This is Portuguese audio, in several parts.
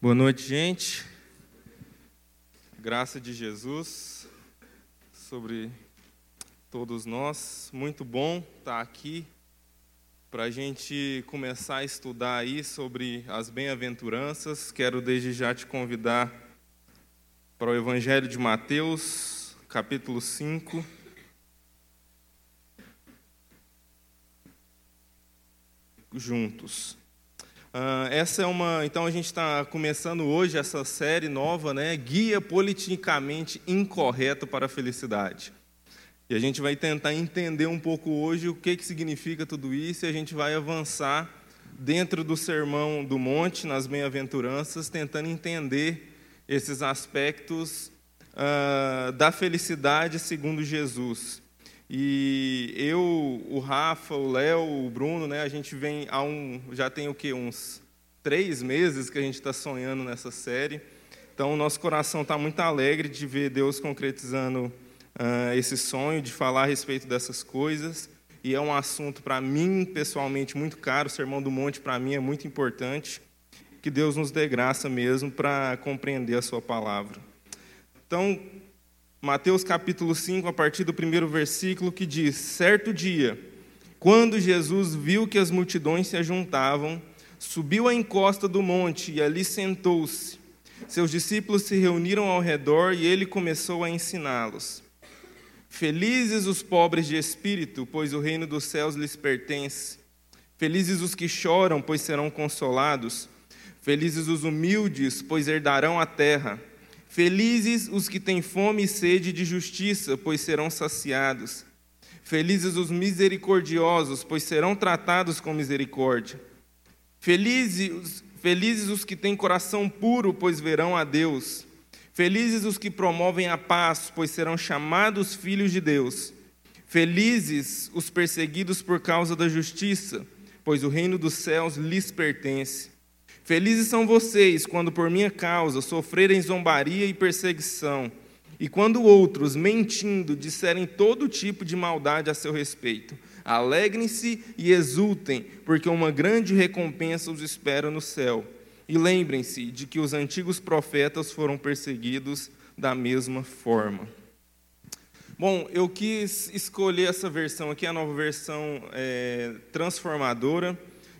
Boa noite, gente. Graça de Jesus sobre todos nós. Muito bom estar aqui para a gente começar a estudar aí sobre as bem-aventuranças. Quero desde já te convidar para o Evangelho de Mateus, capítulo 5. Juntos. Uh, essa é uma. Então a gente está começando hoje essa série nova, né? Guia politicamente incorreto para a felicidade. E a gente vai tentar entender um pouco hoje o que, que significa tudo isso e a gente vai avançar dentro do Sermão do Monte, nas Bem-aventuranças, tentando entender esses aspectos uh, da felicidade segundo Jesus. E eu, o Rafa, o Léo, o Bruno, né, a gente vem há um, já tem o que uns três meses que a gente está sonhando nessa série. Então, nosso coração está muito alegre de ver Deus concretizando uh, esse sonho, de falar a respeito dessas coisas. E é um assunto para mim pessoalmente muito caro. O Sermão do Monte para mim é muito importante. Que Deus nos dê graça mesmo para compreender a Sua palavra. Então, Mateus capítulo 5, a partir do primeiro versículo, que diz: Certo dia, quando Jesus viu que as multidões se ajuntavam, subiu à encosta do monte e ali sentou-se. Seus discípulos se reuniram ao redor e ele começou a ensiná-los. Felizes os pobres de espírito, pois o reino dos céus lhes pertence. Felizes os que choram, pois serão consolados. Felizes os humildes, pois herdarão a terra. Felizes os que têm fome e sede de justiça, pois serão saciados. Felizes os misericordiosos, pois serão tratados com misericórdia. Felizes, felizes os que têm coração puro, pois verão a Deus. Felizes os que promovem a paz, pois serão chamados filhos de Deus. Felizes os perseguidos por causa da justiça, pois o reino dos céus lhes pertence. Felizes são vocês quando por minha causa sofrerem zombaria e perseguição, e quando outros, mentindo, disserem todo tipo de maldade a seu respeito. Alegrem-se e exultem, porque uma grande recompensa os espera no céu. E lembrem-se de que os antigos profetas foram perseguidos da mesma forma. Bom, eu quis escolher essa versão aqui, a nova versão é, transformadora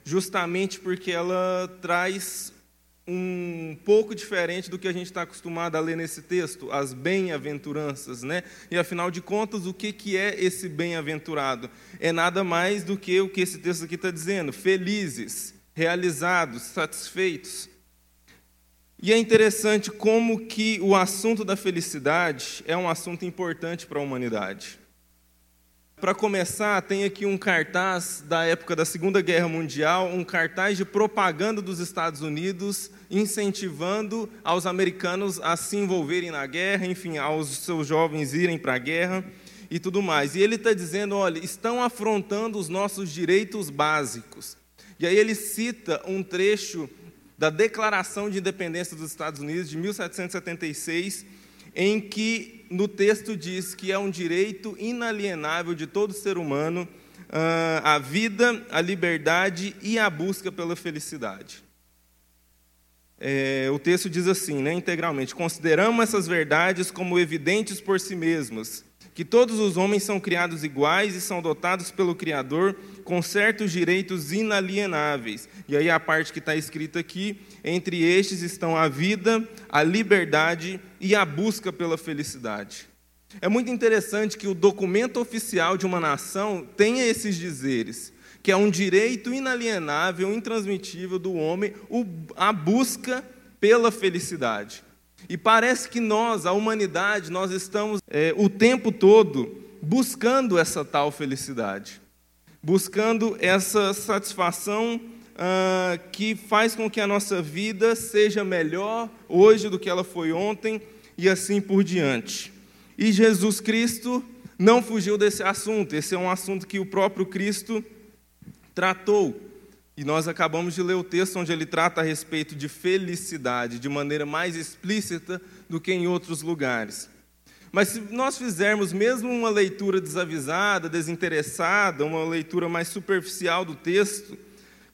justamente porque ela traz um pouco diferente do que a gente está acostumado a ler nesse texto, as bem-aventuranças, né? E afinal de contas, o que, que é esse bem-aventurado? É nada mais do que o que esse texto aqui está dizendo: felizes, realizados, satisfeitos. E é interessante como que o assunto da felicidade é um assunto importante para a humanidade. Para começar, tem aqui um cartaz da época da Segunda Guerra Mundial, um cartaz de propaganda dos Estados Unidos, incentivando aos americanos a se envolverem na guerra, enfim, aos seus jovens irem para a guerra e tudo mais. E ele está dizendo: olha, estão afrontando os nossos direitos básicos. E aí ele cita um trecho da Declaração de Independência dos Estados Unidos de 1776 em que no texto diz que é um direito inalienável de todo ser humano uh, a vida, a liberdade e a busca pela felicidade. É, o texto diz assim, né, integralmente: Consideramos essas verdades como evidentes por si mesmas, que todos os homens são criados iguais e são dotados pelo Criador com certos direitos inalienáveis. E aí a parte que está escrita aqui, entre estes estão a vida, a liberdade e a busca pela felicidade. É muito interessante que o documento oficial de uma nação tenha esses dizeres, que é um direito inalienável, intransmitível do homem, a busca pela felicidade. E parece que nós, a humanidade, nós estamos é, o tempo todo buscando essa tal felicidade, buscando essa satisfação uh, que faz com que a nossa vida seja melhor hoje do que ela foi ontem e assim por diante. E Jesus Cristo não fugiu desse assunto, esse é um assunto que o próprio Cristo tratou. E nós acabamos de ler o texto onde ele trata a respeito de felicidade de maneira mais explícita do que em outros lugares. Mas se nós fizermos mesmo uma leitura desavisada, desinteressada, uma leitura mais superficial do texto,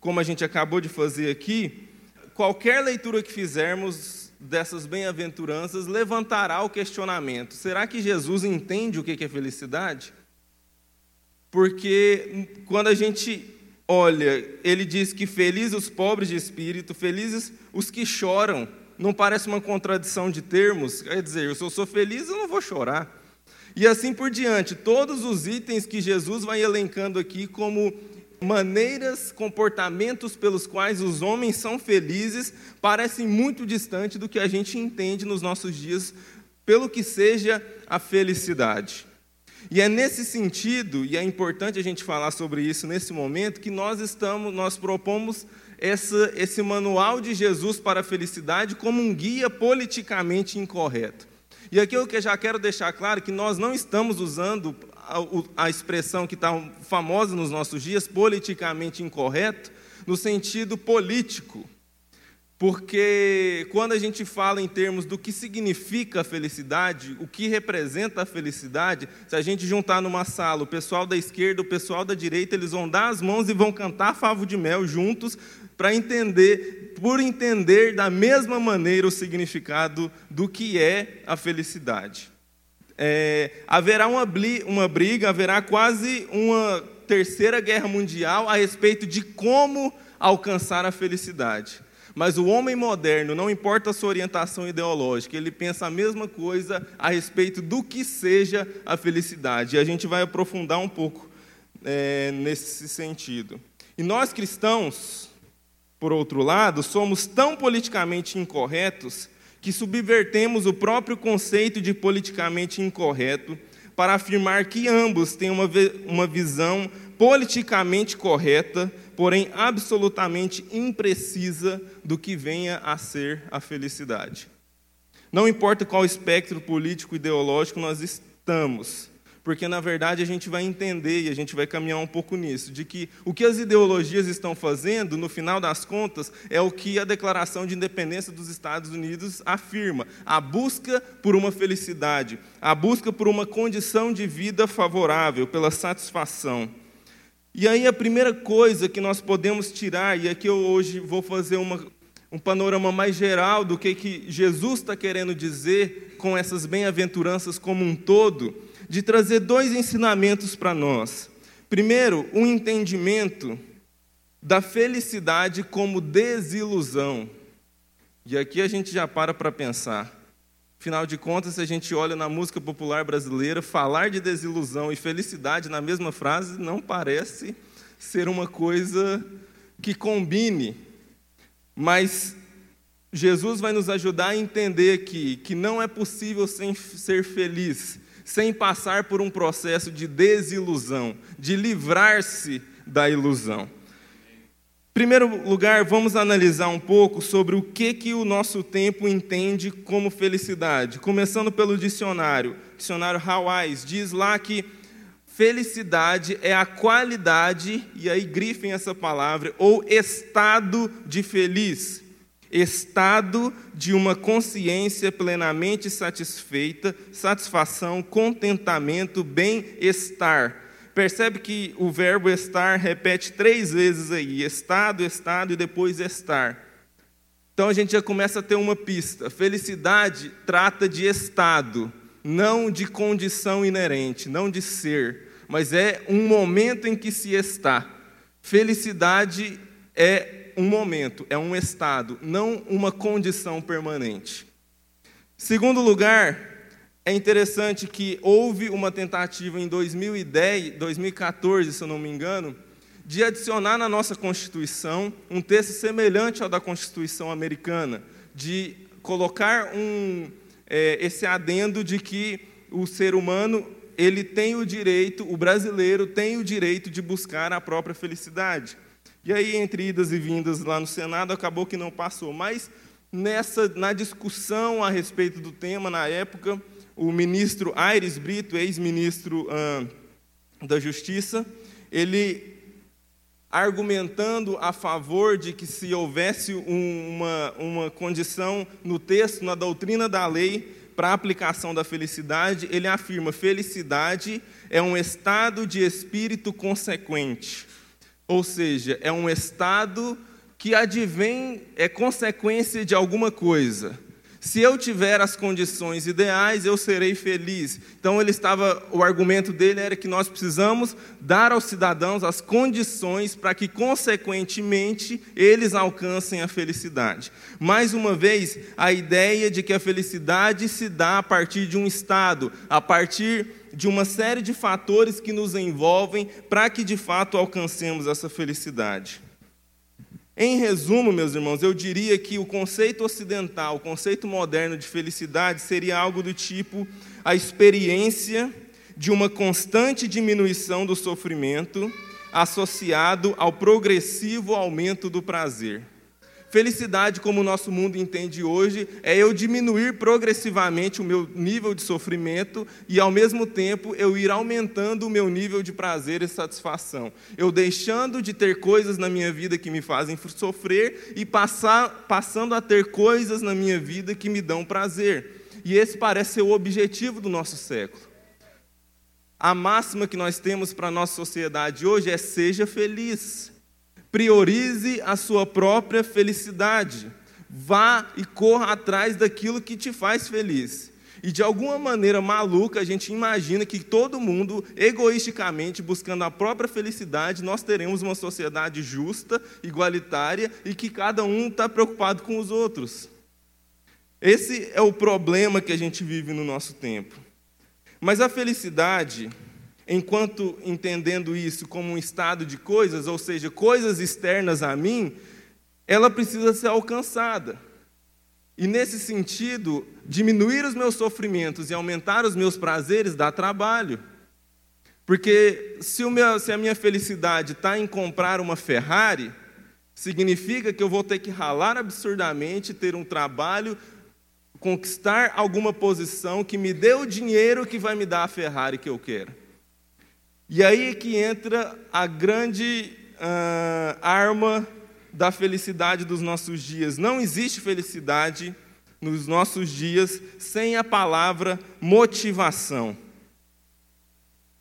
como a gente acabou de fazer aqui, qualquer leitura que fizermos dessas bem-aventuranças levantará o questionamento: será que Jesus entende o que é felicidade? Porque quando a gente olha, ele diz que felizes os pobres de espírito, felizes os que choram. Não parece uma contradição de termos? Quer dizer, se eu sou feliz, eu não vou chorar. E assim por diante, todos os itens que Jesus vai elencando aqui como maneiras, comportamentos pelos quais os homens são felizes, parecem muito distante do que a gente entende nos nossos dias pelo que seja a felicidade. E é nesse sentido, e é importante a gente falar sobre isso nesse momento, que nós estamos, nós propomos essa, esse manual de Jesus para a felicidade como um guia politicamente incorreto. E aqui eu já quero deixar claro que nós não estamos usando a, a expressão que está famosa nos nossos dias, politicamente incorreto, no sentido político. Porque quando a gente fala em termos do que significa felicidade, o que representa a felicidade, se a gente juntar numa sala o pessoal da esquerda, o pessoal da direita, eles vão dar as mãos e vão cantar favo de mel juntos para entender, por entender da mesma maneira o significado do que é a felicidade. É, haverá uma, uma briga, haverá quase uma terceira guerra mundial a respeito de como alcançar a felicidade. Mas o homem moderno, não importa a sua orientação ideológica, ele pensa a mesma coisa a respeito do que seja a felicidade. E a gente vai aprofundar um pouco é, nesse sentido. E nós cristãos, por outro lado, somos tão politicamente incorretos que subvertemos o próprio conceito de politicamente incorreto para afirmar que ambos têm uma, uma visão politicamente correta porém absolutamente imprecisa do que venha a ser a felicidade. Não importa qual espectro político ideológico nós estamos, porque na verdade a gente vai entender e a gente vai caminhar um pouco nisso, de que o que as ideologias estão fazendo, no final das contas, é o que a Declaração de Independência dos Estados Unidos afirma: a busca por uma felicidade, a busca por uma condição de vida favorável, pela satisfação. E aí a primeira coisa que nós podemos tirar, e aqui eu hoje vou fazer uma, um panorama mais geral do que, que Jesus está querendo dizer com essas bem-aventuranças como um todo, de trazer dois ensinamentos para nós. Primeiro, um entendimento da felicidade como desilusão. E aqui a gente já para para pensar. Afinal de contas, se a gente olha na música popular brasileira, falar de desilusão e felicidade na mesma frase não parece ser uma coisa que combine. Mas Jesus vai nos ajudar a entender aqui que não é possível ser feliz sem passar por um processo de desilusão, de livrar-se da ilusão primeiro lugar, vamos analisar um pouco sobre o que, que o nosso tempo entende como felicidade. Começando pelo dicionário. Dicionário Hawais diz lá que felicidade é a qualidade, e aí grifem essa palavra, ou estado de feliz. Estado de uma consciência plenamente satisfeita, satisfação, contentamento, bem-estar Percebe que o verbo estar repete três vezes aí: estado, estado e depois estar. Então a gente já começa a ter uma pista. Felicidade trata de estado, não de condição inerente, não de ser, mas é um momento em que se está. Felicidade é um momento, é um estado, não uma condição permanente. Segundo lugar, é interessante que houve uma tentativa em 2010, 2014, se eu não me engano, de adicionar na nossa Constituição um texto semelhante ao da Constituição americana, de colocar um, é, esse adendo de que o ser humano ele tem o direito, o brasileiro tem o direito de buscar a própria felicidade. E aí, entre idas e vindas lá no Senado, acabou que não passou. Mas nessa, na discussão a respeito do tema na época, o ministro Aires Brito, ex-ministro ah, da Justiça, ele argumentando a favor de que se houvesse uma, uma condição no texto, na doutrina da lei, para a aplicação da felicidade, ele afirma: felicidade é um estado de espírito consequente, ou seja, é um estado que advém é consequência de alguma coisa. Se eu tiver as condições ideais, eu serei feliz. Então ele estava, o argumento dele era que nós precisamos dar aos cidadãos as condições para que consequentemente eles alcancem a felicidade. Mais uma vez, a ideia de que a felicidade se dá a partir de um estado, a partir de uma série de fatores que nos envolvem para que de fato alcancemos essa felicidade. Em resumo, meus irmãos, eu diria que o conceito ocidental, o conceito moderno de felicidade seria algo do tipo a experiência de uma constante diminuição do sofrimento associado ao progressivo aumento do prazer. Felicidade, como o nosso mundo entende hoje, é eu diminuir progressivamente o meu nível de sofrimento e, ao mesmo tempo, eu ir aumentando o meu nível de prazer e satisfação. Eu deixando de ter coisas na minha vida que me fazem sofrer e passar, passando a ter coisas na minha vida que me dão prazer. E esse parece ser o objetivo do nosso século. A máxima que nós temos para a nossa sociedade hoje é: seja feliz. Priorize a sua própria felicidade. Vá e corra atrás daquilo que te faz feliz. E de alguma maneira maluca, a gente imagina que todo mundo, egoisticamente, buscando a própria felicidade, nós teremos uma sociedade justa, igualitária e que cada um está preocupado com os outros. Esse é o problema que a gente vive no nosso tempo. Mas a felicidade, enquanto entendendo isso como um estado de coisas, ou seja, coisas externas a mim, ela precisa ser alcançada. E nesse sentido, diminuir os meus sofrimentos e aumentar os meus prazeres dá trabalho. Porque se, meu, se a minha felicidade está em comprar uma Ferrari, significa que eu vou ter que ralar absurdamente, ter um trabalho, conquistar alguma posição que me dê o dinheiro que vai me dar a Ferrari que eu quero. E aí é que entra a grande uh, arma da felicidade dos nossos dias. Não existe felicidade nos nossos dias sem a palavra motivação.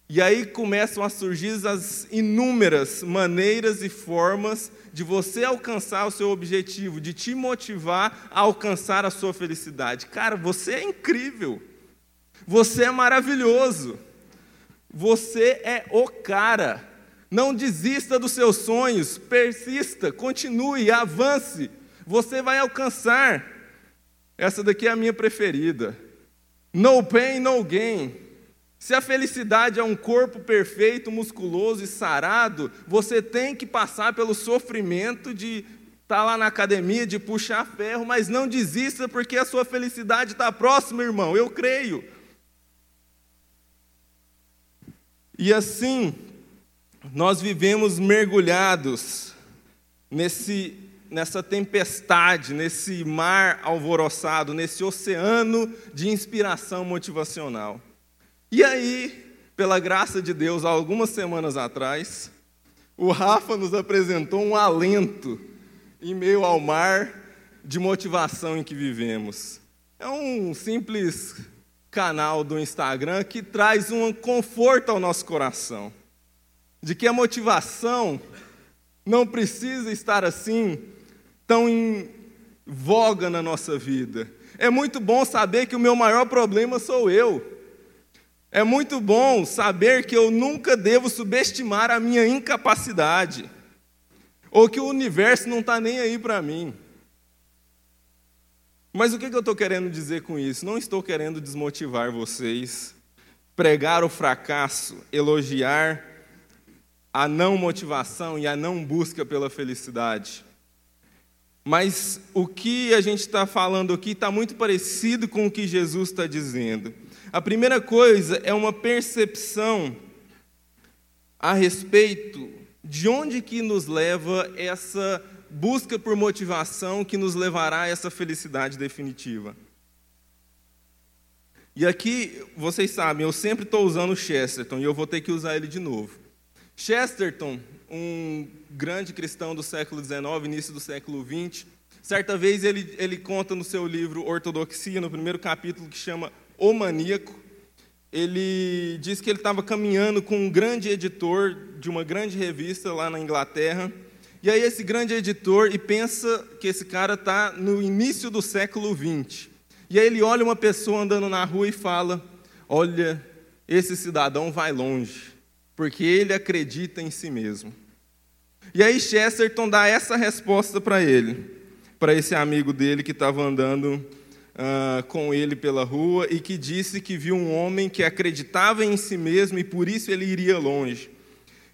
E aí começam a surgir as inúmeras maneiras e formas de você alcançar o seu objetivo, de te motivar a alcançar a sua felicidade. Cara, você é incrível. Você é maravilhoso. Você é o cara. Não desista dos seus sonhos, persista, continue, avance. Você vai alcançar. Essa daqui é a minha preferida. No pain, no gain. Se a felicidade é um corpo perfeito, musculoso e sarado, você tem que passar pelo sofrimento de estar tá lá na academia, de puxar ferro, mas não desista porque a sua felicidade está próxima, irmão. Eu creio. E assim, nós vivemos mergulhados nesse, nessa tempestade, nesse mar alvoroçado, nesse oceano de inspiração motivacional. E aí, pela graça de Deus, algumas semanas atrás, o Rafa nos apresentou um alento em meio ao mar de motivação em que vivemos. É um simples canal do Instagram que traz um conforto ao nosso coração. De que a motivação não precisa estar assim, tão em voga na nossa vida. É muito bom saber que o meu maior problema sou eu. É muito bom saber que eu nunca devo subestimar a minha incapacidade, ou que o universo não está nem aí para mim. Mas o que eu estou querendo dizer com isso? Não estou querendo desmotivar vocês, pregar o fracasso, elogiar a não motivação e a não busca pela felicidade. Mas o que a gente está falando aqui está muito parecido com o que Jesus está dizendo. A primeira coisa é uma percepção a respeito de onde que nos leva essa busca por motivação que nos levará a essa felicidade definitiva. E aqui, vocês sabem, eu sempre estou usando Chesterton e eu vou ter que usar ele de novo. Chesterton, um grande cristão do século XIX, início do século XX, certa vez ele, ele conta no seu livro Ortodoxia, no primeiro capítulo, que chama O Maníaco, ele diz que ele estava caminhando com um grande editor de uma grande revista lá na Inglaterra, E aí esse grande editor e pensa que esse cara está no início do século 20. E aí ele olha uma pessoa andando na rua e fala: Olha, esse cidadão vai longe, porque ele acredita em si mesmo. E aí Chesterton dá essa resposta para ele, para esse amigo dele que estava andando uh, com ele pela rua e que disse que viu um homem que acreditava em si mesmo e por isso ele iria longe.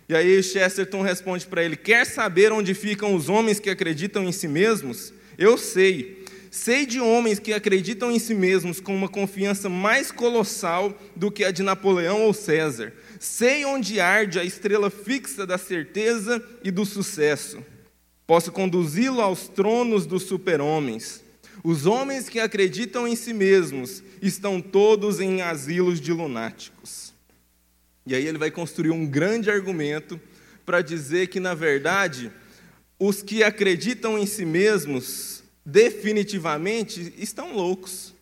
E aí Chesterton responde para ele: Quer saber onde ficam os homens que acreditam em si mesmos? Eu sei. Sei de homens que acreditam em si mesmos com uma confiança mais colossal do que a de Napoleão ou César. Sei onde arde a estrela fixa da certeza e do sucesso. Posso conduzi-lo aos tronos dos super-homens. Os homens que acreditam em si mesmos estão todos em asilos de lunáticos. E aí ele vai construir um grande argumento para dizer que, na verdade, os que acreditam em si mesmos definitivamente estão loucos.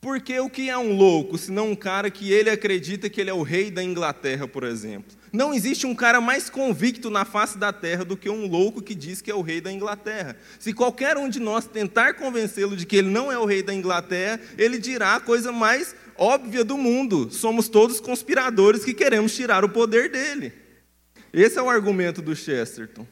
Porque o que é um louco, se não um cara que ele acredita que ele é o rei da Inglaterra, por exemplo? Não existe um cara mais convicto na face da terra do que um louco que diz que é o rei da Inglaterra. Se qualquer um de nós tentar convencê-lo de que ele não é o rei da Inglaterra, ele dirá a coisa mais óbvia do mundo: somos todos conspiradores que queremos tirar o poder dele. Esse é o argumento do Chesterton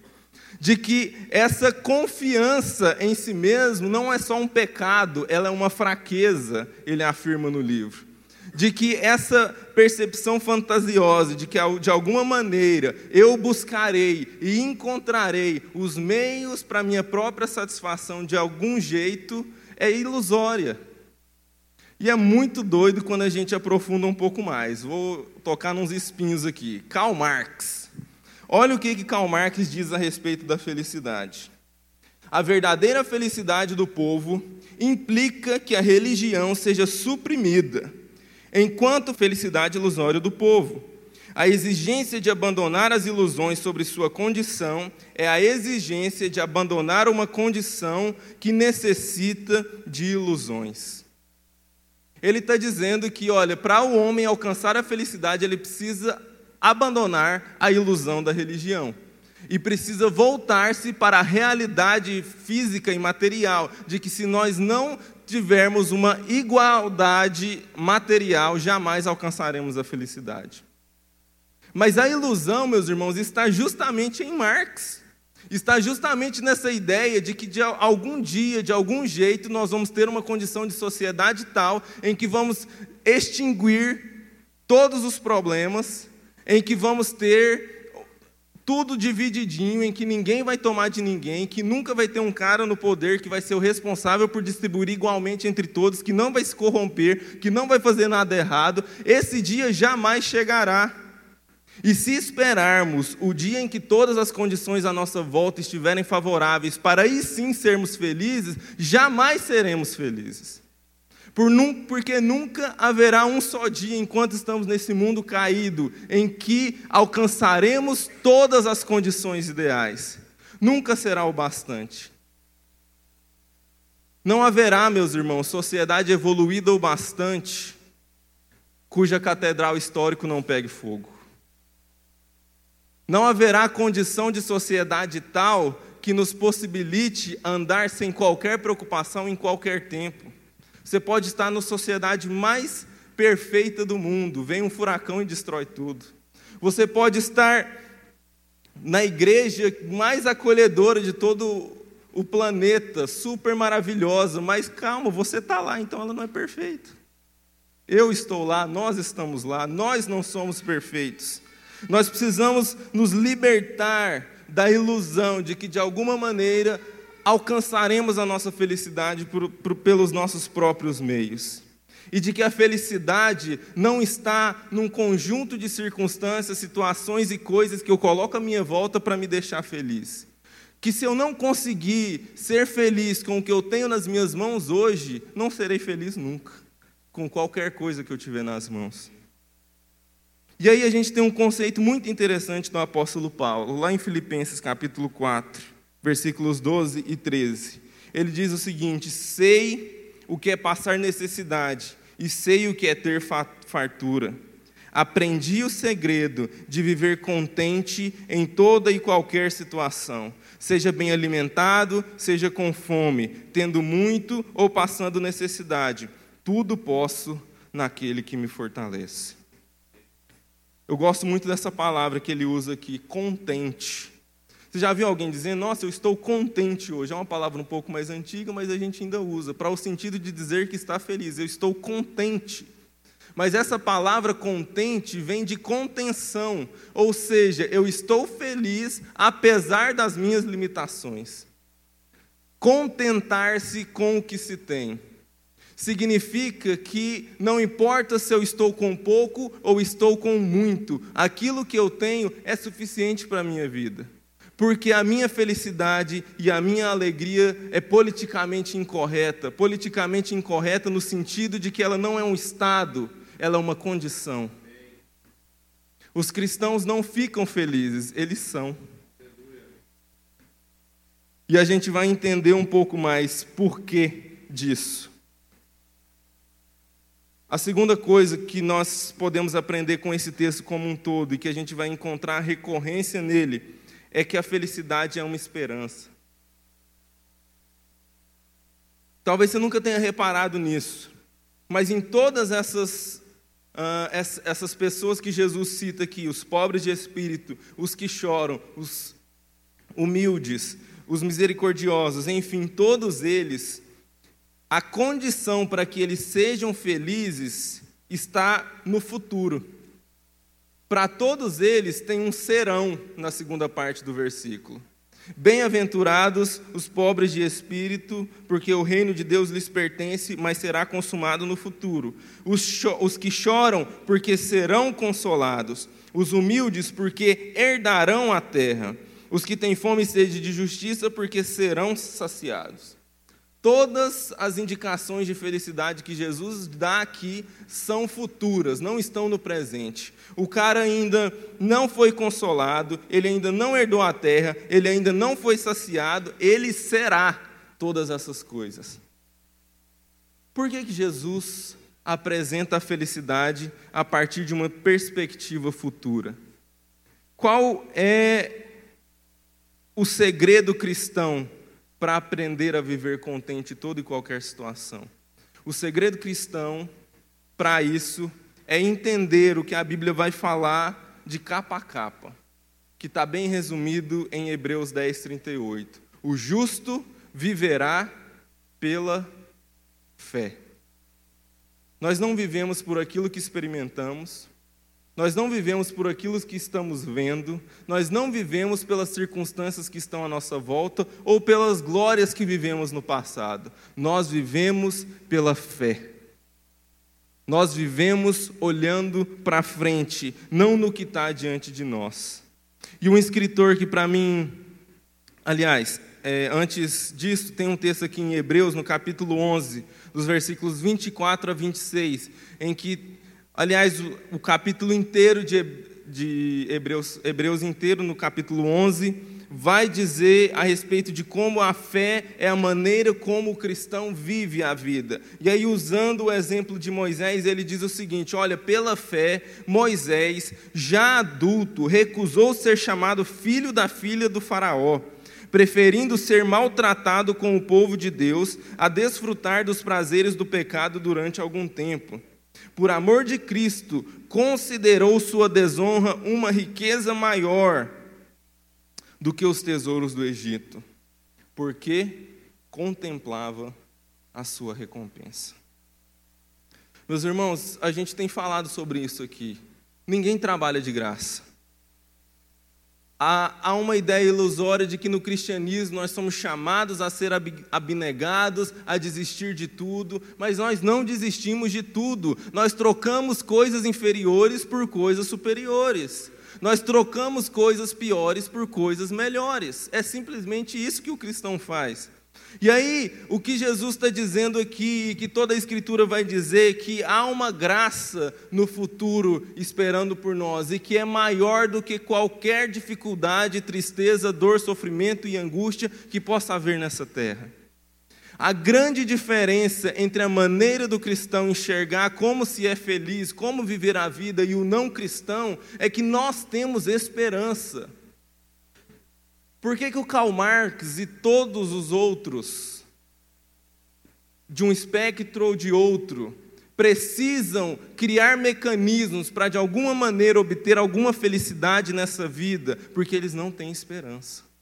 de que essa confiança em si mesmo não é só um pecado, ela é uma fraqueza, ele afirma no livro. De que essa percepção fantasiosa de que de alguma maneira eu buscarei e encontrarei os meios para minha própria satisfação de algum jeito é ilusória. E é muito doido quando a gente aprofunda um pouco mais. Vou tocar nos espinhos aqui. Karl Marx Olha o que, que Karl Marx diz a respeito da felicidade. A verdadeira felicidade do povo implica que a religião seja suprimida, enquanto felicidade ilusória do povo. A exigência de abandonar as ilusões sobre sua condição é a exigência de abandonar uma condição que necessita de ilusões. Ele está dizendo que, olha, para o homem alcançar a felicidade, ele precisa abandonar a ilusão da religião e precisa voltar-se para a realidade física e material, de que se nós não tivermos uma igualdade material, jamais alcançaremos a felicidade. Mas a ilusão, meus irmãos, está justamente em Marx. Está justamente nessa ideia de que de algum dia, de algum jeito, nós vamos ter uma condição de sociedade tal em que vamos extinguir todos os problemas em que vamos ter tudo divididinho, em que ninguém vai tomar de ninguém, que nunca vai ter um cara no poder que vai ser o responsável por distribuir igualmente entre todos, que não vai se corromper, que não vai fazer nada errado, esse dia jamais chegará. E se esperarmos o dia em que todas as condições à nossa volta estiverem favoráveis para aí sim sermos felizes, jamais seremos felizes. Por porque nunca haverá um só dia, enquanto estamos nesse mundo caído, em que alcançaremos todas as condições ideais. Nunca será o bastante. Não haverá, meus irmãos, sociedade evoluída o bastante cuja catedral histórico não pegue fogo. Não haverá condição de sociedade tal que nos possibilite andar sem qualquer preocupação em qualquer tempo. Você pode estar na sociedade mais perfeita do mundo, vem um furacão e destrói tudo. Você pode estar na igreja mais acolhedora de todo o planeta, super maravilhosa, mas calma, você está lá, então ela não é perfeita. Eu estou lá, nós estamos lá, nós não somos perfeitos. Nós precisamos nos libertar da ilusão de que, de alguma maneira, alcançaremos a nossa felicidade por, por, pelos nossos próprios meios. E de que a felicidade não está num conjunto de circunstâncias, situações e coisas que eu coloco à minha volta para me deixar feliz. Que se eu não conseguir ser feliz com o que eu tenho nas minhas mãos hoje, não serei feliz nunca, com qualquer coisa que eu tiver nas mãos. E aí a gente tem um conceito muito interessante do apóstolo Paulo, lá em Filipenses capítulo 4 versículos 12 e 13. Ele diz o seguinte: Sei o que é passar necessidade, e sei o que é ter fartura. Aprendi o segredo de viver contente em toda e qualquer situação, seja bem alimentado, seja com fome, tendo muito ou passando necessidade. Tudo posso naquele que me fortalece. Eu gosto muito dessa palavra que ele usa aqui, contente. Você já viu alguém dizendo, nossa, eu estou contente hoje? É uma palavra um pouco mais antiga, mas a gente ainda usa, para o sentido de dizer que está feliz. Eu estou contente. Mas essa palavra contente vem de contenção, ou seja, eu estou feliz apesar das minhas limitações. Contentar-se com o que se tem significa que não importa se eu estou com pouco ou estou com muito, aquilo que eu tenho é suficiente para a minha vida. Porque a minha felicidade e a minha alegria é politicamente incorreta. Politicamente incorreta no sentido de que ela não é um estado, ela é uma condição. Os cristãos não ficam felizes, eles são. E a gente vai entender um pouco mais por que disso. A segunda coisa que nós podemos aprender com esse texto como um todo e que a gente vai encontrar recorrência nele é que a felicidade é uma esperança. Talvez você nunca tenha reparado nisso, mas em todas essas Uh, essas pessoas que Jesus cita aqui, os pobres de espírito, os que choram, os humildes, os misericordiosos, enfim, todos eles, a condição para que eles sejam felizes está no futuro. Para todos eles tem um serão na segunda parte do versículo. Bem-aventurados os pobres de espírito, porque o reino de Deus lhes pertence, mas será consumado no futuro. Os, os, que choram, porque serão consolados. Os humildes, porque herdarão a terra. Os que têm fome e sede de justiça, porque serão saciados. Todas as indicações de felicidade que Jesus dá aqui são futuras, não estão no presente. O cara ainda não foi consolado, ele ainda não herdou a terra, ele ainda não foi saciado, ele será todas essas coisas. Por que, que Jesus apresenta a felicidade a partir de uma perspectiva futura? Qual é o segredo cristão para aprender a viver contente em toda e qualquer situação. O segredo cristão para isso é entender o que a Bíblia vai falar de capa a capa, que está bem resumido em Hebreus 10, 38. O justo viverá pela fé. Nós não vivemos por aquilo que experimentamos, nós não vivemos por aquilo que estamos vendo, nós não vivemos pelas circunstâncias que estão à nossa volta ou pelas glórias que vivemos no passado. Nós vivemos pela fé. Nós vivemos olhando para frente, não no que está diante de nós. E um escritor que, para mim, aliás, é, antes disso, tem um texto aqui em Hebreus, no capítulo 11, dos versículos 24 a 26, em que Aliás, o, o capítulo inteiro de, de Hebreus, Hebreus inteiro, no capítulo 11, vai dizer a respeito de como a fé é a maneira como o cristão vive a vida. E aí, usando o exemplo de Moisés, ele diz o seguinte: olha, pela fé, Moisés, já adulto, recusou ser chamado filho da filha do Faraó, preferindo ser maltratado com o povo de Deus a desfrutar dos prazeres do pecado durante algum tempo por amor de Cristo, considerou sua desonra uma riqueza maior do que os tesouros do Egito, porque contemplava a sua recompensa. Meus irmãos, a gente tem falado sobre isso aqui. Ninguém trabalha de graça. Há, há uma ideia ilusória de que no cristianismo nós somos chamados a ser abnegados, a desistir de tudo, mas nós não desistimos de tudo. Nós trocamos coisas inferiores por coisas superiores. Nós trocamos coisas piores por coisas melhores. É simplesmente isso que o cristão faz. E aí, o que Jesus está dizendo aqui, que toda a Escritura vai dizer, que há uma graça no futuro esperando por nós e que é maior do que qualquer dificuldade, tristeza, dor, sofrimento e angústia que possa haver nessa terra. A grande diferença entre a maneira do cristão enxergar como se é feliz, como viver a vida e o não cristão é que nós temos esperança. Por que, que o Karl Marx e todos os outros, de um espectro ou de outro, precisam criar mecanismos para de alguma maneira obter alguma felicidade nessa vida? Porque eles não têm esperança.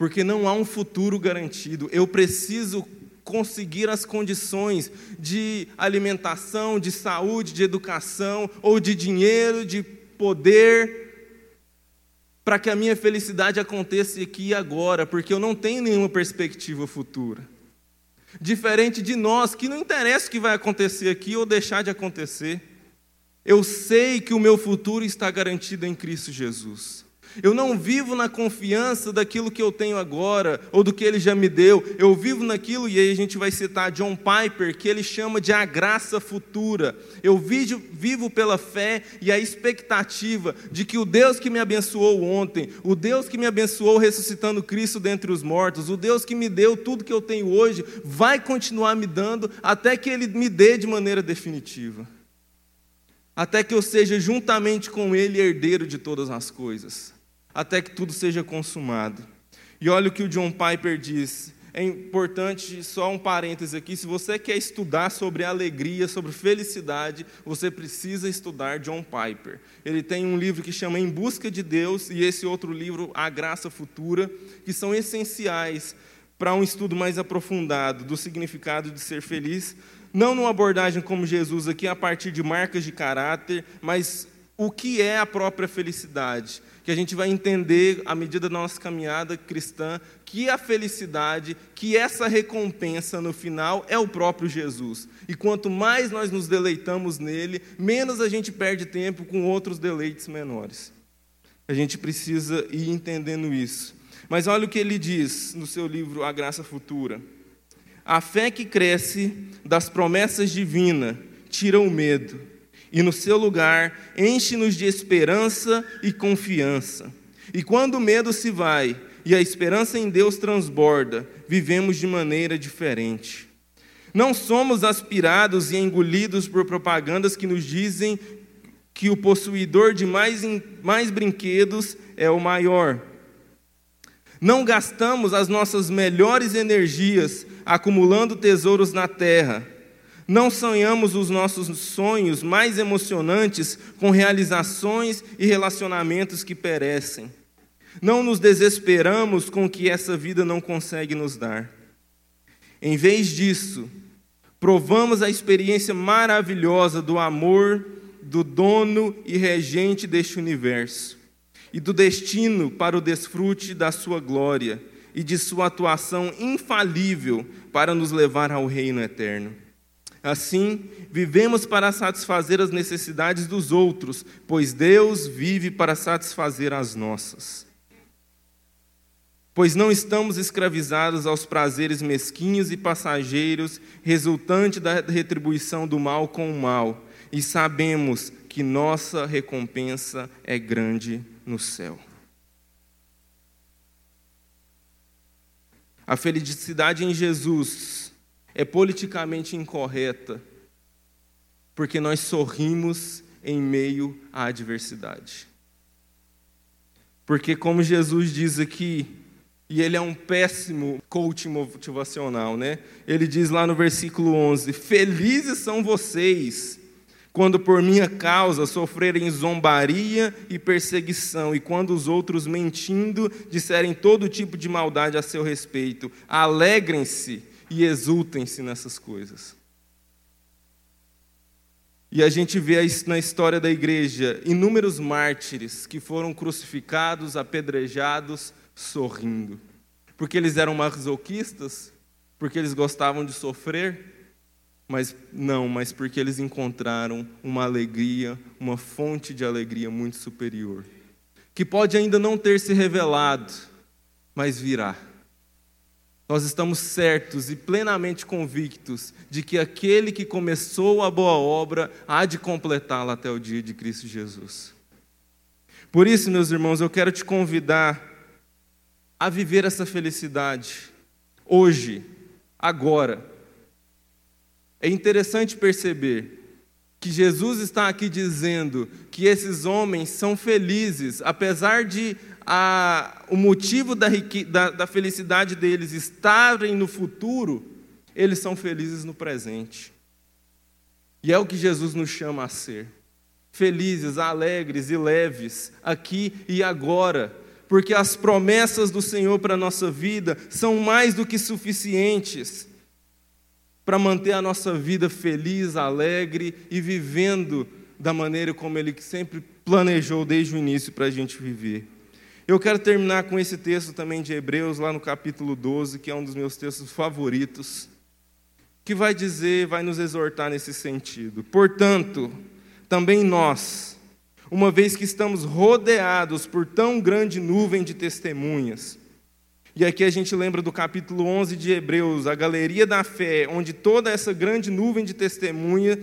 porque não há um futuro garantido. Eu preciso conseguir as condições de alimentação, de saúde, de educação, ou de dinheiro, de poder, para que a minha felicidade aconteça aqui e agora, porque eu não tenho nenhuma perspectiva futura. Diferente de nós, que não interessa o que vai acontecer aqui ou deixar de acontecer. Eu sei que o meu futuro está garantido em Cristo Jesus. Eu não vivo na confiança daquilo que eu tenho agora ou do que ele já me deu. Eu vivo naquilo, e aí a gente vai citar John Piper, que ele chama de a graça futura. Eu vivo, pela fé e a expectativa de que o Deus que me abençoou ontem, o Deus que me abençoou ressuscitando Cristo dentre os mortos, o Deus que me deu tudo que eu tenho hoje, vai continuar me dando até que ele me dê de maneira definitiva. Até que eu seja juntamente com ele herdeiro de todas as coisas até que tudo seja consumado. E olha o que o John Piper diz. É importante, só um parêntese aqui, se você quer estudar sobre alegria, sobre felicidade, você precisa estudar John Piper. Ele tem um livro que chama Em Busca de Deus e esse outro livro, A Graça Futura, que são essenciais para um estudo mais aprofundado do significado de ser feliz, não numa abordagem como Jesus aqui, a partir de marcas de caráter, mas o que é a própria felicidade que a gente vai entender, à medida da nossa caminhada cristã, que a felicidade, que essa recompensa no final é o próprio Jesus. E quanto mais nós nos deleitamos nele, menos a gente perde tempo com outros deleites menores. A gente precisa ir entendendo isso. Mas olha o que ele diz no seu livro A Graça Futura. A fé que cresce das promessas divinas tira o medo e no seu lugar enche-nos de esperança e confiança. E quando o medo se vai e a esperança em Deus transborda, vivemos de maneira diferente. Não somos aspirados e engolidos por propagandas que nos dizem que o possuidor de mais, mais brinquedos é o maior. Não gastamos as nossas melhores energias acumulando tesouros na terra não sonhamos os nossos sonhos mais emocionantes com realizações e relacionamentos que perecem. Não nos desesperamos com o que essa vida não consegue nos dar. Em vez disso, provamos a experiência maravilhosa do amor do dono e regente deste universo e do destino para o desfrute da sua glória e de sua atuação infalível para nos levar ao reino eterno. Assim, vivemos para satisfazer as necessidades dos outros, pois Deus vive para satisfazer as nossas. Pois não estamos escravizados aos prazeres mesquinhos e passageiros, resultante da retribuição do mal com o mal, e sabemos que nossa recompensa é grande no céu. A felicidade em Jesus é politicamente incorreta, porque nós sorrimos em meio à adversidade. Porque, como Jesus diz aqui, e ele é um péssimo coach motivacional, né? Ele diz lá no versículo 11: Felizes são vocês quando por minha causa sofrerem zombaria e perseguição, e quando os outros mentindo disserem todo tipo de maldade a seu respeito. Alegrem-se e exultem-se nessas coisas. E a gente vê na história da igreja inúmeros mártires que foram crucificados, apedrejados, sorrindo. Porque eles eram masoquistas? Porque eles gostavam de sofrer? Mas não, mas porque eles encontraram uma alegria, uma fonte de alegria muito superior, que pode ainda não ter se revelado, mas virá. Nós estamos certos e plenamente convictos de que aquele que começou a boa obra há de completá-la até o dia de Cristo Jesus. Por isso, meus irmãos, eu quero te convidar a viver essa felicidade hoje, agora. É interessante perceber que Jesus está aqui dizendo que esses homens são felizes, apesar de a, o motivo da, da, da felicidade deles estarem no futuro, eles são felizes no presente. E é o que Jesus nos chama a ser. Felizes, alegres e leves, aqui e agora, porque as promessas do Senhor para a nossa vida são mais do que suficientes para manter a nossa vida feliz, alegre e vivendo da maneira como Ele sempre planejou desde o início para a gente viver. Eu quero terminar com esse texto também de Hebreus, lá no capítulo 12, que é um dos meus textos favoritos que vai dizer, vai nos exortar nesse sentido. Portanto, também nós, uma vez que estamos rodeados por tão grande nuvem de testemunhas, e aqui a gente lembra do capítulo 11 de Hebreus, a galeria da fé, onde toda essa grande nuvem de testemunha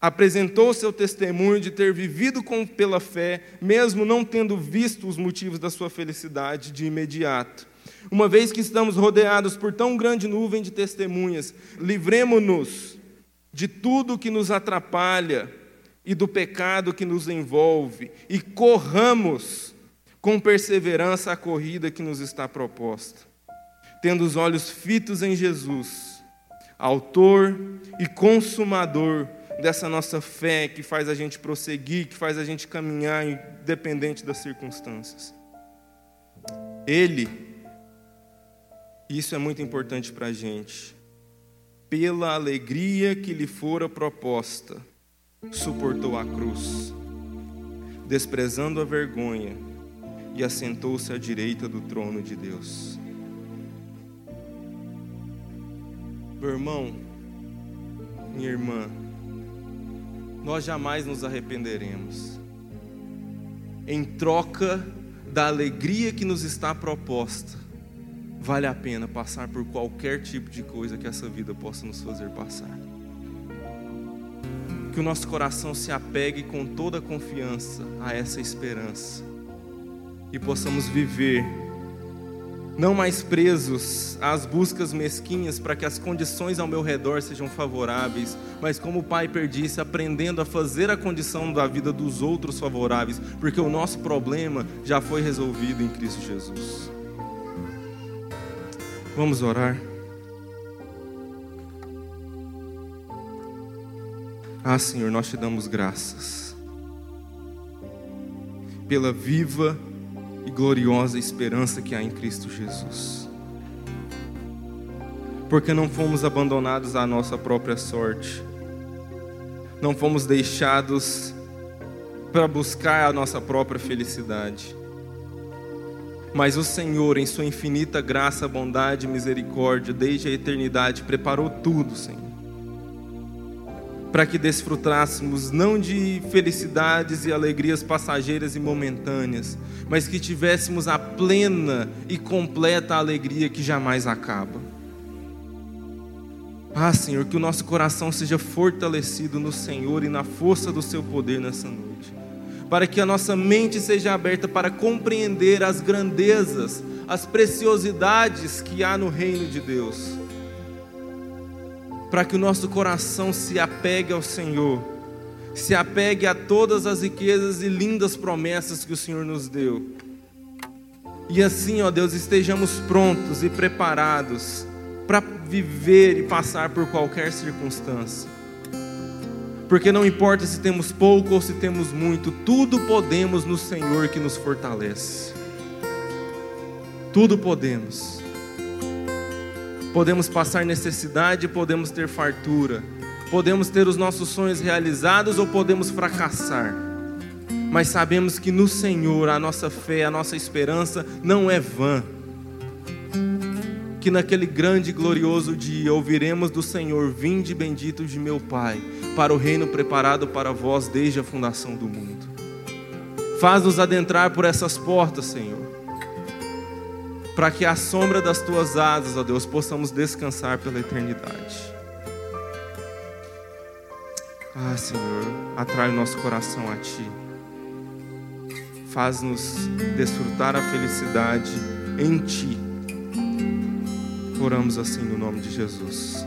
apresentou seu testemunho de ter vivido com, pela fé, mesmo não tendo visto os motivos da sua felicidade de imediato. Uma vez que estamos rodeados por tão grande nuvem de testemunhas, livremos-nos de tudo que nos atrapalha e do pecado que nos envolve, e corramos com perseverança a corrida que nos está proposta, tendo os olhos fitos em Jesus, Autor e Consumador dessa nossa fé que faz a gente prosseguir, que faz a gente caminhar independente das circunstâncias. Ele isso é muito importante para a gente. Pela alegria que lhe fora proposta, suportou a cruz, desprezando a vergonha, e assentou-se à direita do trono de Deus. Meu irmão, minha irmã, nós jamais nos arrependeremos. Em troca da alegria que nos está proposta, vale a pena passar por qualquer tipo de coisa que essa vida possa nos fazer passar. Que o nosso coração se apegue com toda a confiança a essa esperança e possamos viver não mais presos às buscas mesquinhas para que as condições ao meu redor sejam favoráveis, mas como o Pai perdisse, aprendendo a fazer a condição da vida dos outros favoráveis, porque o nosso problema já foi resolvido em Cristo Jesus. Vamos orar. Ah, Senhor, nós te damos graças pela viva e gloriosa esperança que há em Cristo Jesus. Porque não fomos abandonados à nossa própria sorte, não fomos deixados para buscar a nossa própria felicidade. Mas o Senhor, em Sua infinita graça, bondade e misericórdia, desde a eternidade, preparou tudo, Senhor, para que desfrutássemos não de felicidades e alegrias passageiras e momentâneas, mas que tivéssemos a plena e completa alegria que jamais acaba. Ah, Senhor, que o nosso coração seja fortalecido no Senhor e na força do Seu poder nessa noite para que a nossa mente seja aberta para compreender as grandezas, as preciosidades que há no reino de Deus, para que o nosso coração se apegue ao Senhor, se apegue a todas as riquezas e lindas promessas que o Senhor nos deu. E assim, ó Deus, estejamos prontos e preparados para viver e passar por qualquer circunstância. Porque não importa se temos pouco ou se temos muito, tudo podemos no Senhor que nos fortalece. Tudo podemos. Podemos passar necessidade, podemos ter fartura, podemos ter os nossos sonhos realizados ou podemos fracassar. Mas sabemos que no Senhor a nossa fé, a nossa esperança não é vã. Que naquele grande e glorioso dia ouviremos do Senhor: Vinde bendito de meu Pai para o reino preparado para vós desde a fundação do mundo. Faz-nos adentrar por essas portas, Senhor, para que à sombra das tuas asas, ó Deus, possamos descansar pela eternidade. Ah, Senhor, atrai o nosso coração a Ti. Faz-nos desfrutar a felicidade em Ti. Oramos assim no nome de Jesus.